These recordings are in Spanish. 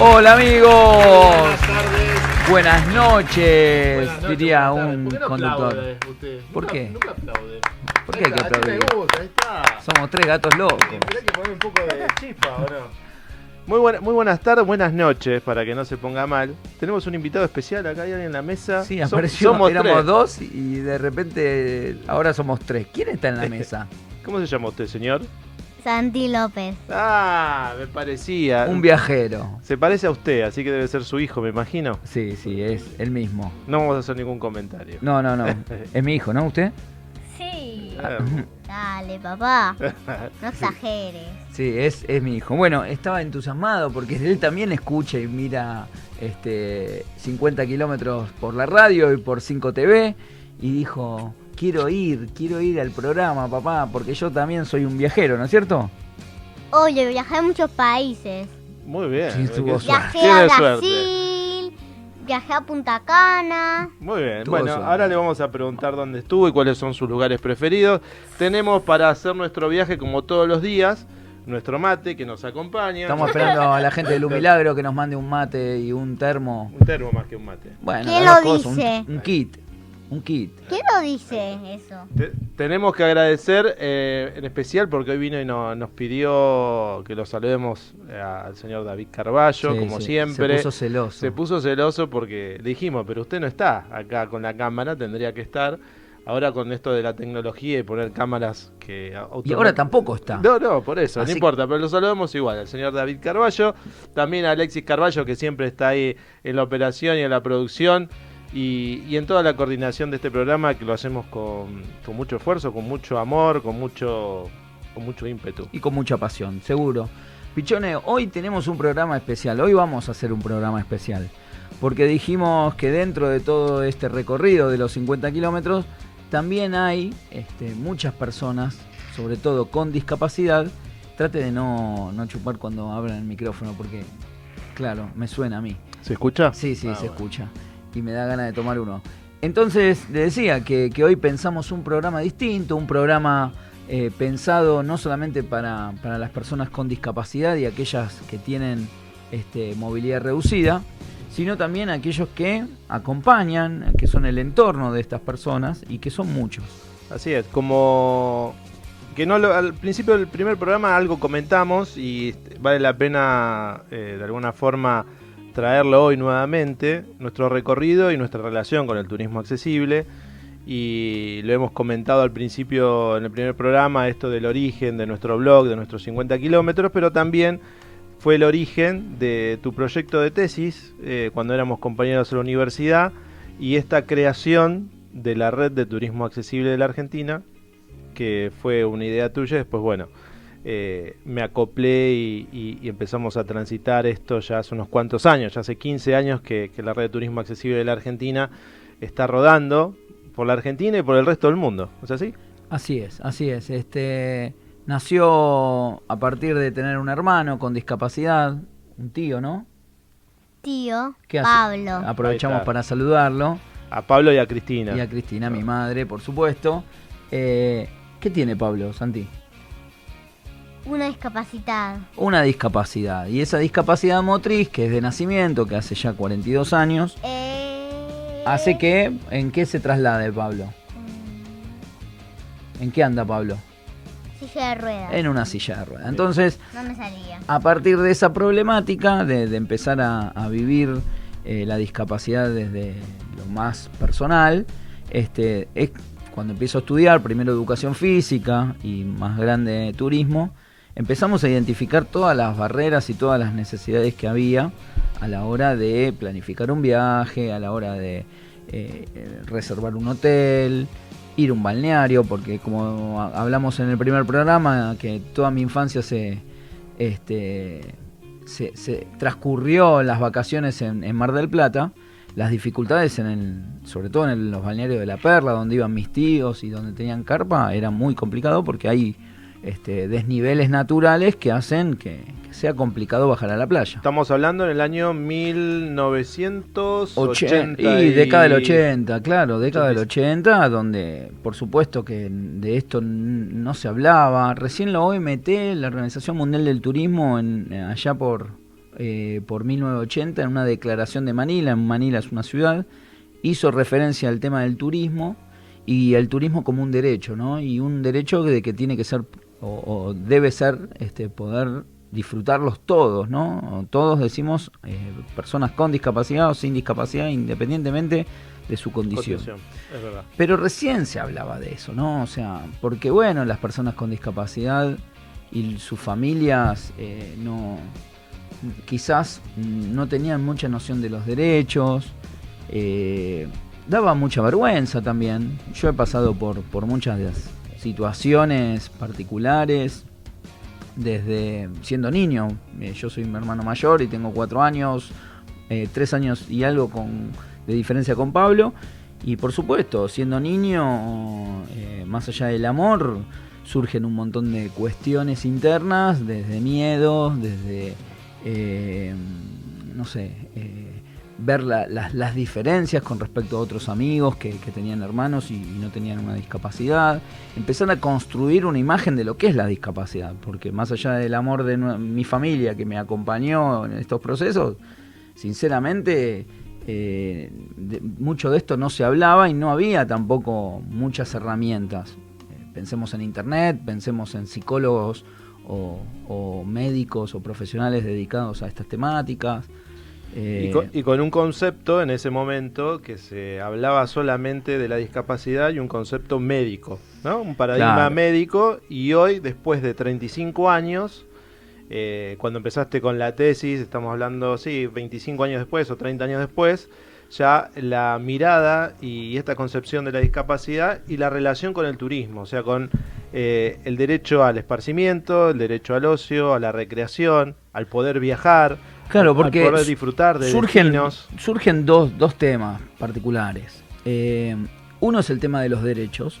Hola amigos. Buenas tardes. Buenas noches, Buenas noches, diría buenas un ¿Por qué no conductor. usted? ¿Por Nunca- qué? Nunca aplaude. ¿Por qué hay que está, aplaudir? me gusta, ahí está. Somos tres gatos locos. Hay que poner un poco de chispa, ¿o no? Muy, buena- muy buenas tardes, buenas noches, para que no se ponga mal. Tenemos un invitado especial acá, hay alguien en la mesa. Sí, Som- apareció, somos éramos tres. dos y de repente ahora somos tres. ¿Quién está en la mesa? ¿Cómo se llama usted, señor? Santi López. Ah, me parecía. Un viajero. Se parece a usted, así que debe ser su hijo, me imagino. Sí, sí, es el mismo. No vamos a hacer ningún comentario. No, no, no. Es mi hijo, ¿no? ¿Usted? Sí. Ah, Dale, papá. No exageres. Sí, es, es mi hijo. Bueno, estaba entusiasmado porque él también escucha y mira este 50 kilómetros por la radio y por 5 TV y dijo, quiero ir, quiero ir al programa, papá, porque yo también soy un viajero, ¿no es cierto? Oye, viajé a muchos países. Muy bien. Sí, tuvo Qué Viajé a suerte. Brasil, viajé a Punta Cana. Muy bien. Tuvo bueno, suerte. ahora le vamos a preguntar dónde estuvo y cuáles son sus lugares preferidos. Tenemos para hacer nuestro viaje, como todos los días, nuestro mate que nos acompaña. Estamos esperando a la gente de Lu Milagro que nos mande un mate y un termo. Un termo más que un mate. Bueno, ¿Quién las lo dos cosas, un- dice? Un, kit. Un kit. ¿Quién lo dice eso? Te- tenemos que agradecer eh, en especial porque hoy vino y no- nos pidió que lo saludemos eh, al señor David Carballo, Sí, como sí, siempre. Se puso celoso. Se puso celoso porque le dijimos, pero usted no está acá con la cámara, tendría que estar. Ahora con esto de la tecnología y poner cámaras que... y ahora tampoco está. No, no, por eso, Así- no importa, pero lo saludamos igual, al señor David Carballo, también a Alexis Carballo, que siempre está ahí en la operación y en la producción, y, y en toda la coordinación de este programa, que lo hacemos con, con mucho esfuerzo, con mucho amor, con mucho, con mucho ímpetu. y con mucha pasión, seguro. Pichone, hoy tenemos un programa especial, hoy vamos a hacer un programa especial, porque dijimos que dentro de todo este recorrido de los 50 kilómetros, también hay este, muchas personas, sobre todo con discapacidad, trate de no, no chupar cuando abran el micrófono, porque, claro, me suena a mí. ¿Se escucha? Sí, sí, Ah, se bueno. escucha. Y me da ganas de tomar uno. Entonces, le decía que, que hoy pensamos un programa distinto, un programa eh, pensado no solamente para, para las personas con discapacidad y aquellas que tienen este, movilidad reducida, sino también aquellos que acompañan, que son el entorno de estas personas y que son muchos. Así es, como que no lo- al principio del primer programa algo comentamos y vale la pena eh, de alguna forma traerlo hoy nuevamente, nuestro recorrido y nuestra relación con el turismo accesible. Y lo hemos comentado al principio en el primer programa, esto del origen de nuestro blog, de nuestros 50 kilómetros, pero también fue el origen de tu proyecto de tesis eh, cuando éramos compañeros en la universidad y esta creación de la red de turismo accesible de la Argentina, que fue una idea tuya, después bueno, eh, me acoplé y, y- y empezamos a transitar esto ya hace unos cuantos años, ya hace 15 años que, que la red de turismo accesible de la Argentina está rodando por la Argentina y por el resto del mundo, ¿es así? Así es, así es. Este nació a partir de tener un hermano con discapacidad, un tío, ¿no? Tío, ¿Qué hace? Pablo. Aprovechamos para saludarlo. A Pablo y a Cristina. Y a Cristina, mi madre, por supuesto. Eh, ¿Qué tiene Pablo, Santi? Una discapacidad. Una discapacidad. Y esa discapacidad motriz, que es de nacimiento, que hace ya 42 años, Eh... hace que... ¿En qué se traslade Pablo? ¿En qué anda Pablo? Silla de. En una silla de ruedas. Entonces, No me salía. a partir de esa problemática, de, de empezar a, a vivir eh, la discapacidad desde lo más personal, este, es cuando empiezo a estudiar, primero educación física y más grande turismo, empezamos a identificar todas las barreras y todas las necesidades que había a la hora de planificar un viaje, a la hora de eh, reservar un hotel, ir a un balneario, porque como hablamos en el primer programa, que toda mi infancia se, este, se, se transcurrió las vacaciones en, Mar del Plata, las dificultades en el, sobre todo en los balnearios de la Perla, donde iban mis tíos y donde tenían carpa, era muy complicado porque hay este, desniveles naturales que hacen que, que sea complicado bajar a la playa. Estamos hablando en el año 1980. y década del 80, claro, década del 80, donde por supuesto que de esto no se hablaba. Recién la OMT, la Organización Mundial del Turismo, en, allá por eh, por 1980 en una declaración de Manila, en Manila es una ciudad, hizo referencia al tema del turismo y el turismo como un derecho, ¿no? Y un derecho de que tiene que ser o, debe ser este, poder disfrutarlos todos, ¿no? Todos decimos eh, personas con discapacidad o sin discapacidad, independientemente de su condición. Pero recién se hablaba de eso, ¿no? O sea, porque bueno, las personas con discapacidad y sus familias eh, no quizás no tenían mucha noción de los derechos, eh, daba mucha vergüenza también. Yo he pasado por, por muchas situaciones particulares desde siendo niño. Eh, yo soy mi hermano mayor y tengo cuatro años, tres años y algo con de diferencia con Pablo. Y por supuesto, siendo niño, eh, más allá del amor, surgen un montón de cuestiones internas, desde miedo, desde, eh, no sé, ver las, diferencias con respecto a otros amigos que, tenían hermanos y, no tenían una discapacidad, empezar a construir una imagen de lo que es la discapacidad, porque más allá del amor de mi familia que me acompañó en estos procesos, sinceramente eh, mucho de esto no se hablaba y no había tampoco muchas herramientas. Eh, pensemos en Internet, pensemos en psicólogos o, médicos o profesionales dedicados a estas temáticas. Y, eh, con, un concepto en ese momento que se hablaba solamente de la discapacidad y un concepto médico, ¿no? un paradigma médico y hoy, después de 35 años, eh, cuando empezaste con la tesis, estamos hablando, sí, 25 años después o 30 años después, ya la mirada y esta concepción de la discapacidad y la relación con el turismo, o sea, con eh, el derecho al esparcimiento, el derecho al ocio, a la recreación, al poder viajar, claro, porque poder disfrutar de surgen, Surgen dos, dos temas particulares. Eh, uno es el tema de los derechos,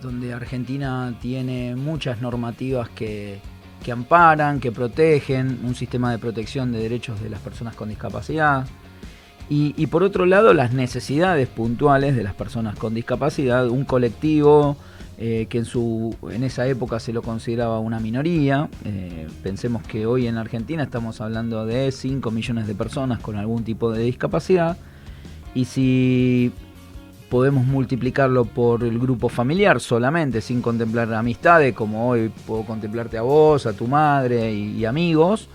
donde Argentina tiene muchas normativas que que amparan, que protegen, un sistema de protección de derechos de las personas con discapacidad. Y, por otro lado, las necesidades puntuales de las personas con discapacidad, un colectivo eh, que en, su, en esa época se lo consideraba una minoría. Eh, pensemos que hoy en Argentina estamos hablando de 5 millones de personas con algún tipo de discapacidad. Y si podemos multiplicarlo por el grupo familiar solamente, sin contemplar amistades, como hoy puedo contemplarte a vos, a tu madre y, amigos.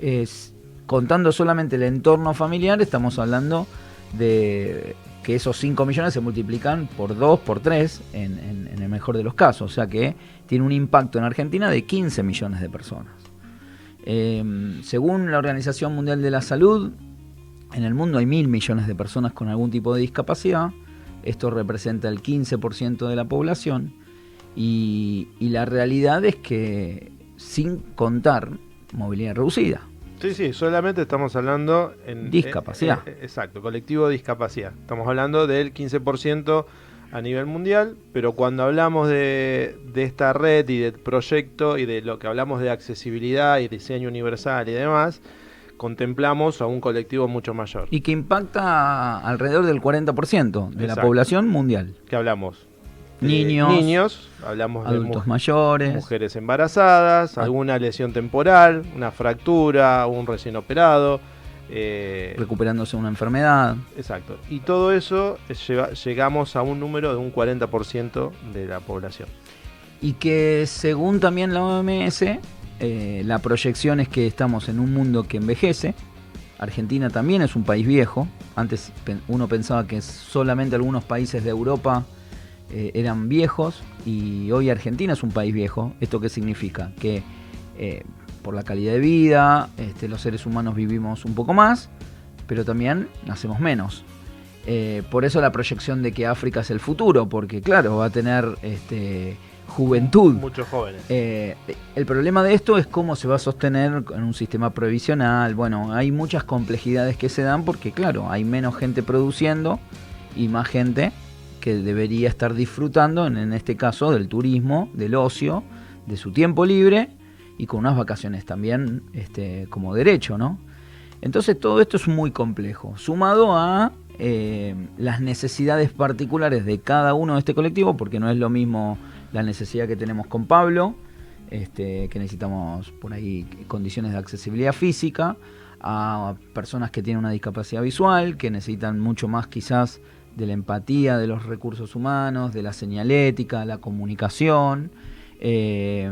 Es, contando solamente el entorno familiar, estamos hablando de que esos 5 millones se multiplican por 2, por 3, en, el mejor de los casos. O sea que tiene un impacto en Argentina de 15 millones de personas. Em, según la Organización Mundial de la Salud, en el mundo hay mil millones de personas con algún tipo de discapacidad esto representa el 15% de la población y, la realidad es que sin contar movilidad reducida. Sí, sí, solamente estamos hablando en... Discapacidad. Eh, eh, exacto, colectivo de discapacidad. Estamos hablando del 15% a nivel mundial, pero cuando hablamos de, de, esta red y del proyecto y de lo que hablamos de accesibilidad y diseño universal y demás, contemplamos a un colectivo mucho mayor. Y que impacta alrededor del 40% de la población mundial. ¿Qué hablamos? Niños, niños, hablamos adultos de mayores, mujeres embarazadas, ah. alguna lesión temporal, una fractura, un recién operado, eh, recuperándose una enfermedad. Exacto. Y todo eso llegamos a un número de un 40% de la población. Y que según también la OMS, eh, la proyección es que estamos en un mundo que envejece. Argentina también es un país viejo. Antes uno pensaba que solamente algunos países de Europa eh, eran viejos y hoy Argentina es un país viejo. ¿Esto qué significa? Que eh, por la calidad de vida, este, los seres humanos vivimos un poco más, pero también nacemos menos. por eso la proyección de que África es el futuro, porque claro, va a tener este, juventud. Muchos jóvenes. Eh, el problema de esto es cómo se va a sostener en un sistema provisional. Bueno, hay muchas complejidades que se dan porque, claro, hay menos gente produciendo y más gente que debería estar disfrutando, en, este caso, del turismo, del ocio, de su tiempo libre y con unas vacaciones también este, como derecho, ¿no? Entonces todo esto es muy complejo, sumado a eh, las necesidades particulares de cada uno de este colectivo, porque no es lo mismo la necesidad que tenemos con Pablo este, que necesitamos por ahí condiciones de accesibilidad física, a personas que tienen una discapacidad visual, que necesitan mucho más quizás de la empatía, de los recursos humanos, de la señalética, la comunicación, eh,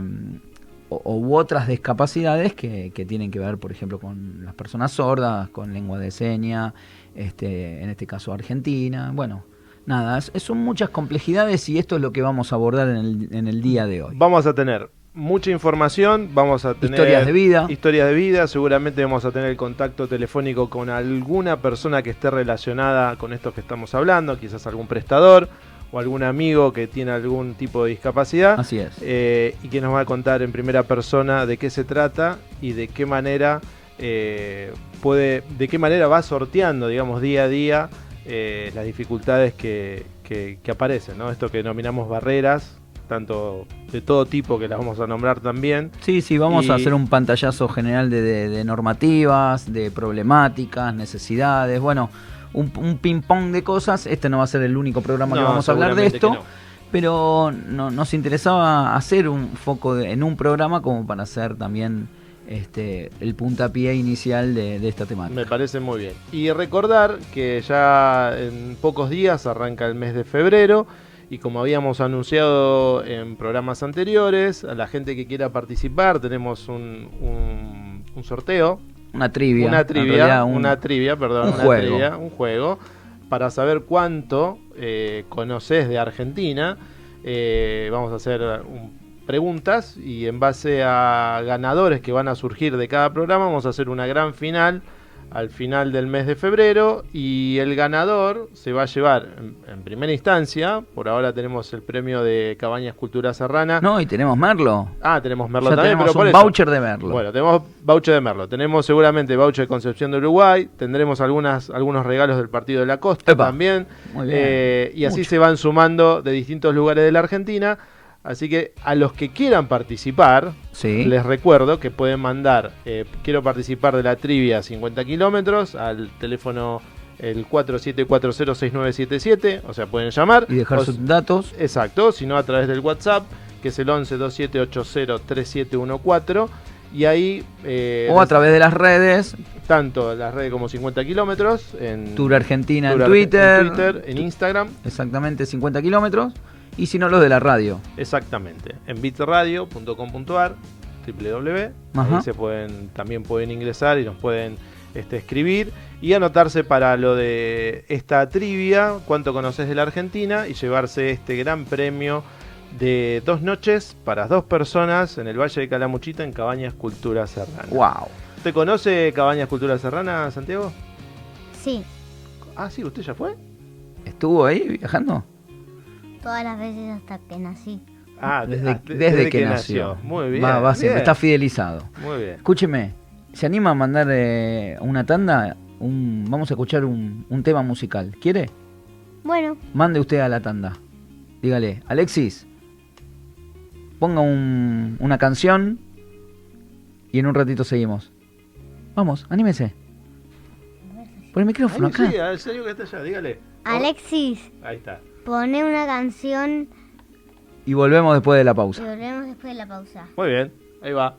u otras discapacidades que, que, tienen que ver, por ejemplo, con las personas sordas, con lengua de seña, este, en este caso Argentina. Bueno, nada, son muchas complejidades y esto es lo que vamos a abordar en el, en el día de hoy. Vamos a tener mucha información, vamos a tener historias de vida. Historias de vida, seguramente vamos a tener el contacto telefónico con alguna persona que esté relacionada con esto que estamos hablando, quizás algún prestador o algún amigo que tiene algún tipo de discapacidad. Así es. Eh, y que nos va a contar en primera persona de qué se trata y de qué manera eh, puede, de qué manera va sorteando, digamos, día a día eh, las dificultades que, que, que aparecen, ¿no? Esto que denominamos barreras tanto de todo tipo que las vamos a nombrar también. Sí, sí, vamos a hacer un pantallazo general de, normativas, de problemáticas, necesidades, bueno, un, ping-pong de cosas. Este no va a ser el único programa que vamos a hablar de esto. Pero no, nos interesaba hacer un foco en un programa como para hacer también este, el puntapié inicial de, de, esta temática. Me parece muy bien. Y recordar que ya en pocos días arranca el mes de febrero y como habíamos anunciado en programas anteriores, a la gente que quiera participar tenemos un, un, sorteo. Una trivia. Una trivia, una trivia, perdón, un juego. un juego, para saber cuánto eh, conoces de Argentina. Eh, vamos a hacer preguntas y en base a ganadores que van a surgir de cada programa vamos a hacer una gran final al final del mes de febrero y el ganador se va a llevar en, primera instancia, por ahora tenemos el premio de Cabañas Cultura Serrana. No, y tenemos Merlo. Ah, tenemos Merlo también, tenemos un voucher de Merlo. Bueno, tenemos voucher de Merlo, tenemos seguramente voucher de Concepción de Uruguay, tendremos algunas algunos regalos del Partido de la Costa también. Muy bien. Eh, y así se van sumando de distintos lugares de la Argentina Así que a los que quieran participar, les recuerdo que pueden mandar, eh, quiero participar de la trivia 50 kilómetros al teléfono el 47406977, o sea, pueden llamar. Y dejar sus datos. Exacto, sino a través del WhatsApp, que es el 1127803714. Y ahí... Eh, o a través de las redes. Tanto las redes como 50 kilómetros. En Tour Argentina en, Twitter, en Twitter. En Instagram. Exactamente, 50 kilómetros y si no los de la radio. Exactamente, en bitradio.com.ar, www, ahí se pueden, también pueden ingresar y nos pueden este, escribir y anotarse para lo de esta trivia, cuánto conoces de la Argentina y llevarse este gran premio de dos noches para dos personas en el Valle de Calamuchita en Cabañas Cultura Serrana. ¡Wow! ¿Usted conoce Cabañas Cultura Serrana, Santiago? Sí. Ah, sí, ¿usted ya fue? ¿Estuvo ahí viajando? Todas las veces hasta que nací. Ah, desde, desde, que, nació. Muy bien. Va, va está fidelizado. Muy bien. Escúcheme, ¿se anima a mandar eh, una tanda? Un, vamos a escuchar un, un tema musical. ¿Quiere? Bueno. Mande usted a la tanda. Dígale, Alexis, ponga un, una canción y en un ratito seguimos. Vamos, anímese. Por el micrófono acá. Sí, al serio que está allá, dígale. Alexis. Ahí está. Pone una canción. Y volvemos después de la pausa. Y volvemos después de la pausa. Muy bien, ahí va.